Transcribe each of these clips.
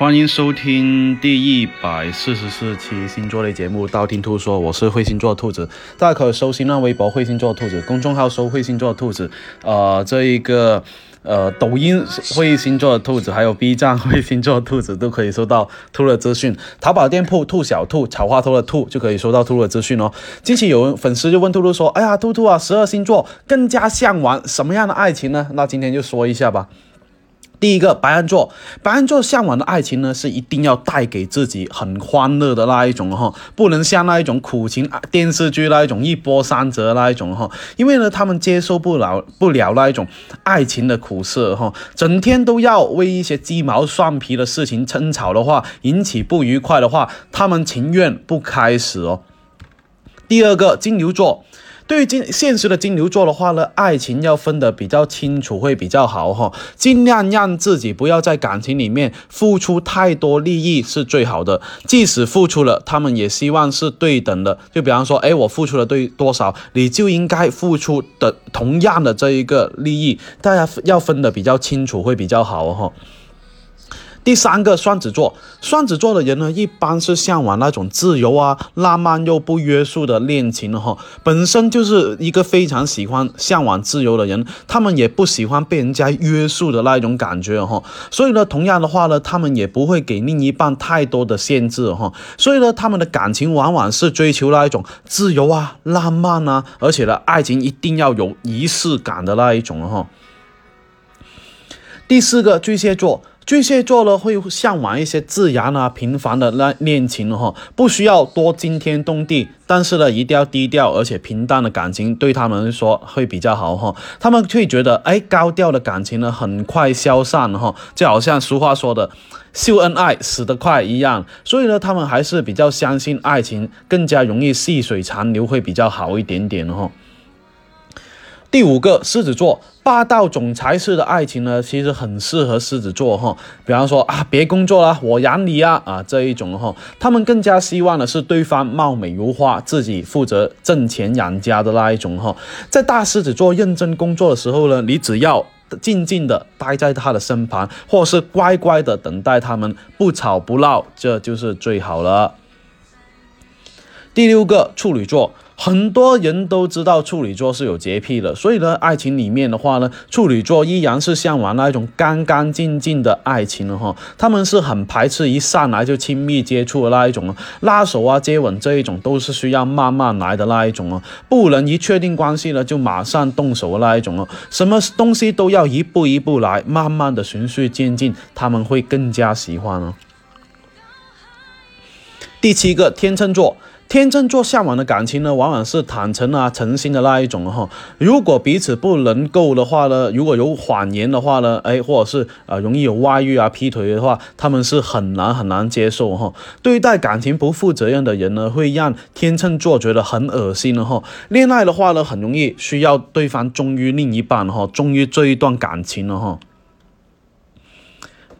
欢迎收听第一百四十四期星座类节目《道听途说》，我是彗星座兔子，大家可以搜新浪微博“彗星座兔子”公众号搜“彗星座兔子”，呃，这一个呃抖音“会星座兔子”还有 B 站“会星座兔子”都可以收到兔的资讯，淘宝店铺“兔小兔”草花兔的兔就可以收到兔的资讯哦。近期有粉丝就问兔兔说：“哎呀，兔兔啊，十二星座更加向往什么样的爱情呢？”那今天就说一下吧。第一个白羊座，白羊座向往的爱情呢，是一定要带给自己很欢乐的那一种哈，不能像那一种苦情电视剧那一种一波三折那一种哈，因为呢，他们接受不了不了那一种爱情的苦涩哈，整天都要为一些鸡毛蒜皮的事情争吵的话，引起不愉快的话，他们情愿不开始哦。第二个金牛座。对于金现实的金牛座的话呢，爱情要分得比较清楚会比较好哈，尽量让自己不要在感情里面付出太多利益是最好的。即使付出了，他们也希望是对等的。就比方说，哎，我付出了对多少，你就应该付出的同样的这一个利益，大家要分得比较清楚会比较好哈。第三个双子座，双子座的人呢，一般是向往那种自由啊、浪漫又不约束的恋情哈。本身就是一个非常喜欢向往自由的人，他们也不喜欢被人家约束的那一种感觉哈。所以呢，同样的话呢，他们也不会给另一半太多的限制哈。所以呢，他们的感情往往是追求那一种自由啊、浪漫啊，而且呢，爱情一定要有仪式感的那一种哈。第四个巨蟹座。巨蟹座呢会向往一些自然啊、平凡的那恋情哈，不需要多惊天动地，但是呢一定要低调而且平淡的感情对他们来说会比较好哈。他们会觉得哎，高调的感情呢很快消散哈，就好像俗话说的“秀恩爱死得快”一样。所以呢，他们还是比较相信爱情，更加容易细水长流，会比较好一点点哈。第五个狮子座霸道总裁式的爱情呢，其实很适合狮子座哈。比方说啊，别工作了，我养你啊啊这一种哈，他们更加希望的是对方貌美如花，自己负责挣钱养家的那一种哈。在大狮子座认真工作的时候呢，你只要静静的待在他的身旁，或是乖乖的等待他们，不吵不闹，这就是最好了。第六个处女座。很多人都知道处女座是有洁癖的，所以呢，爱情里面的话呢，处女座依然是向往那一种干干净净的爱情的哈。他们是很排斥一上来就亲密接触的那一种，拉手啊、接吻这一种都是需要慢慢来的那一种哦，不能一确定关系了就马上动手的那一种哦。什么东西都要一步一步来，慢慢的循序渐进，他们会更加喜欢哦。第七个天秤座。天秤座向往的感情呢，往往是坦诚啊、诚心的那一种哈。如果彼此不能够的话呢，如果有谎言的话呢，哎，或者是呃容易有外遇啊、劈腿的话，他们是很难很难接受哈。对待感情不负责任的人呢，会让天秤座觉得很恶心的哈。恋爱的话呢，很容易需要对方忠于另一半哈，忠于这一段感情了哈。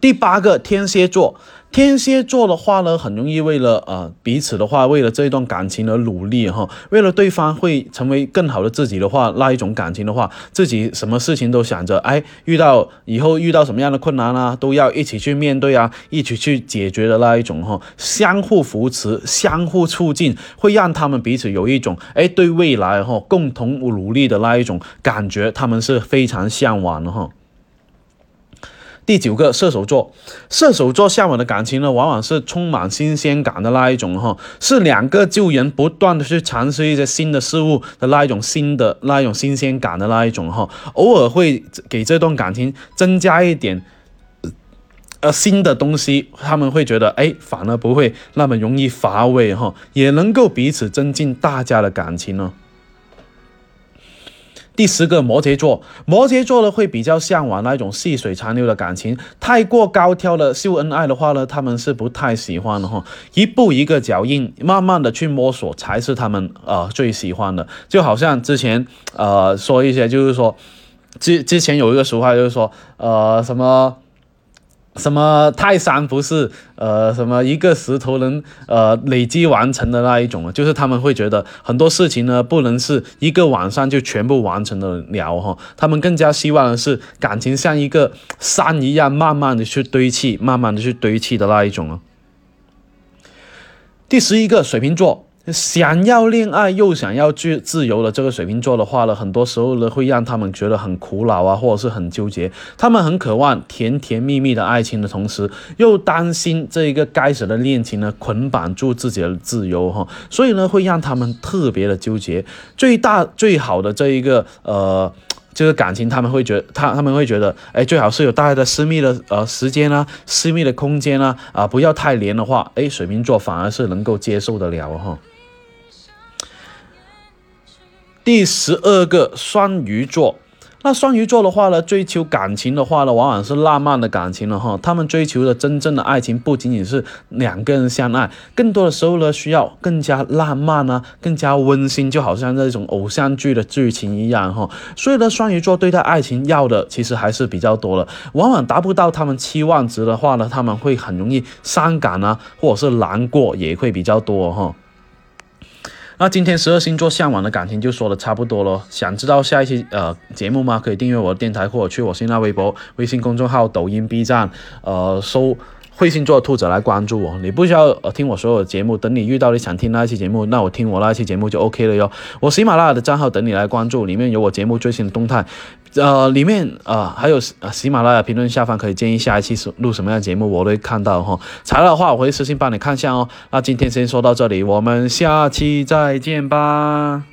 第八个天蝎座。天蝎座的话呢，很容易为了呃彼此的话，为了这一段感情而努力哈，为了对方会成为更好的自己的话，那一种感情的话，自己什么事情都想着，哎，遇到以后遇到什么样的困难啊，都要一起去面对啊，一起去解决的那一种哈，相互扶持，相互促进，会让他们彼此有一种哎对未来哈共同努力的那一种感觉，他们是非常向往的哈。第九个射手座，射手座向往的感情呢，往往是充满新鲜感的那一种哈，是两个旧人不断的去尝试一些新的事物的那一种新的那一种新鲜感的那一种哈，偶尔会给这段感情增加一点呃新的东西，他们会觉得哎，反而不会那么容易乏味哈，也能够彼此增进大家的感情呢。第十个摩羯座，摩羯座呢会比较向往那种细水长流的感情，太过高挑的秀恩爱的话呢，他们是不太喜欢的哈。一步一个脚印，慢慢的去摸索才是他们呃最喜欢的。就好像之前呃说一些，就是说之之前有一个俗话就是说呃什么什么泰山不是呃什么一个石头能呃累积完成的那一种就是他们会觉得很多事情呢不能是一个晚上就全部完成的了哈，他们更加希望的是感情像一个山一样慢慢的去堆砌，慢慢的去堆砌的那一种哦。第十一个水瓶座。想要恋爱又想要自自由的这个水瓶座的话呢，很多时候呢会让他们觉得很苦恼啊，或者是很纠结。他们很渴望甜甜蜜蜜的爱情的同时，又担心这一个该死的恋情呢捆绑住自己的自由哈，所以呢会让他们特别的纠结。最大最好的这一个呃。这个感情，他们会觉他他们会觉得，哎，最好是有大家的私密的呃时间啊，私密的空间啊，啊，不要太黏的话，哎，水瓶座反而是能够接受得了哈。第十二个双鱼座。那双鱼座的话呢，追求感情的话呢，往往是浪漫的感情了哈。他们追求的真正的爱情，不仅仅是两个人相爱，更多的时候呢，需要更加浪漫啊，更加温馨，就好像那种偶像剧的剧情一样哈。所以呢，双鱼座对待爱情要的其实还是比较多的，往往达不到他们期望值的话呢，他们会很容易伤感啊，或者是难过也会比较多哈。那今天十二星座向往的感情就说的差不多了。想知道下一期呃节目吗？可以订阅我的电台，或者去我新浪微博、微信公众号、抖音、B 站，呃，搜会星座兔子来关注我。你不需要听我所有的节目，等你遇到你想听那一期节目，那我听我那一期节目就 OK 了哟。我喜马拉雅的账号等你来关注，里面有我节目最新的动态。呃，里面呃还有喜喜马拉雅评论下方可以建议下一期录什么样节目，我都会看到哈。材料的话，我会私信帮你看一下哦。那今天先说到这里，我们下期再见吧。